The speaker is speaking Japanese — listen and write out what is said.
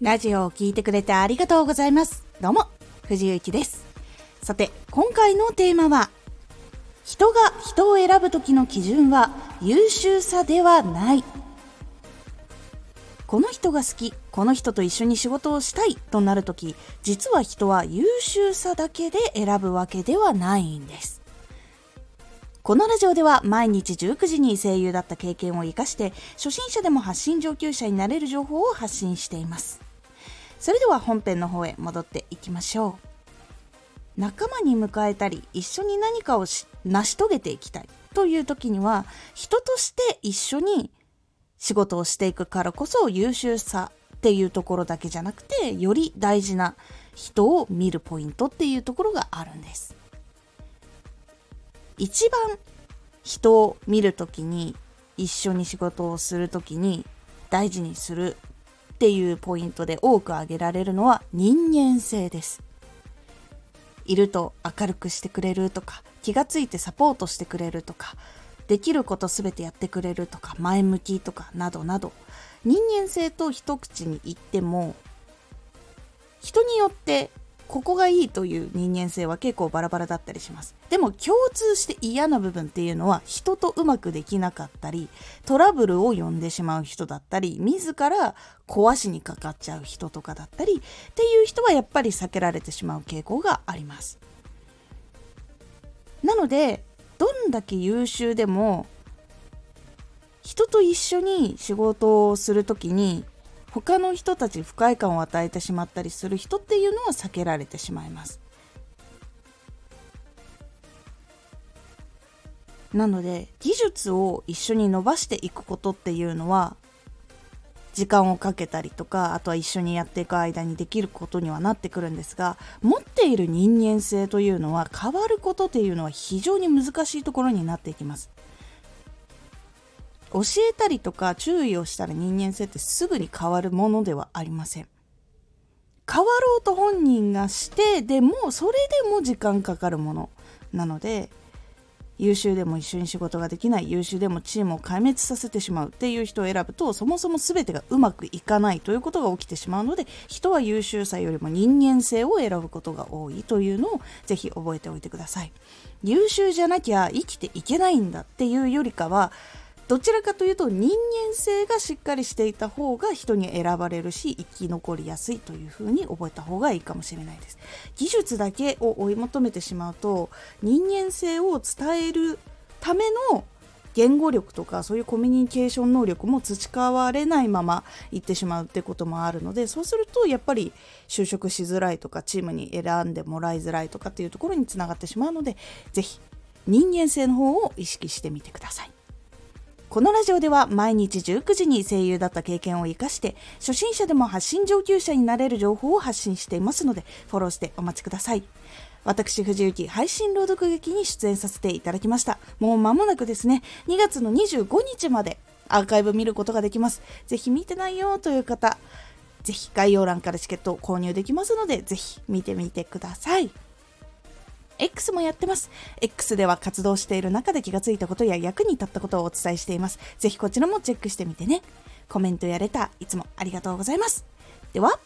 ラジオを聴いてくれてありがとうございます。どうも、藤井幸です。さて、今回のテーマは、人が人を選ぶ時の基準は優秀さではない。この人が好き、この人と一緒に仕事をしたいとなるとき、実は人は優秀さだけで選ぶわけではないんです。このラジオでは毎日19時に声優だった経験を生かして初心者でも発信上級者になれる情報を発信していますそれでは本編の方へ戻っていきましょう。仲間に迎えたり一緒に何かを成し遂げていきたい。という時には人として一緒に仕事をしていくからこそ優秀さっていうところだけじゃなくてより大事な人を見るポイントっていうところがあるんです。一番人を見る時に一緒に仕事をする時に大事にするっていうポイントで多く挙げられるのは人間性です。いると明るくしてくれるとか気がついてサポートしてくれるとかできること全てやってくれるとか前向きとかなどなど。人間性と一口に言っても人によってここがいいという人間性は結構バラバラだったりします。でも共通して嫌な部分っていうのは人とうまくできなかったりトラブルを呼んでしまう人だったり自ら壊しにかかっちゃう人とかだったりっていう人はやっぱり避けられてしまう傾向があります。なのでどんだけ優秀でも人と一緒に仕事をする時に他の人たちに不快感を与えてしまったりする人っていうのは避けられてしまいます。なので技術を一緒に伸ばしていくことっていうのは時間をかけたりとかあとは一緒にやっていく間にできることにはなってくるんですが持っている人間性というのは変わることっていうのは非常に難しいところになっていきます。教えたりとか注意をしたら人間性ってすぐに変わるものではありません。変わろうと本人がしてでもそれでも時間かかるものなので優秀でも一緒に仕事ができない優秀でもチームを壊滅させてしまうっていう人を選ぶとそもそも全てがうまくいかないということが起きてしまうので人は優秀さよりも人間性を選ぶことが多いというのをぜひ覚えておいてください。優秀じゃなきゃ生きていけないんだっていうよりかはどちらかというと人間性がしっかりしていた方が人に選ばれるし生き残りやすいというふうに覚えた方がいいかもしれないです技術だけを追い求めてしまうと人間性を伝えるための言語力とかそういうコミュニケーション能力も培われないまま行ってしまうってこともあるのでそうするとやっぱり就職しづらいとかチームに選んでもらいづらいとかっていうところにつながってしまうので是非人間性の方を意識してみてください。このラジオでは毎日19時に声優だった経験を生かして初心者でも発信上級者になれる情報を発信していますのでフォローしてお待ちください。私、藤幸、配信朗読劇に出演させていただきました。もう間もなくですね、2月の25日までアーカイブ見ることができます。ぜひ見てないよという方、ぜひ概要欄からチケットを購入できますので、ぜひ見てみてください。X もやってます。X では活動している中で気がついたことや役に立ったことをお伝えしています。ぜひこちらもチェックしてみてね。コメントやレター、いつもありがとうございます。では、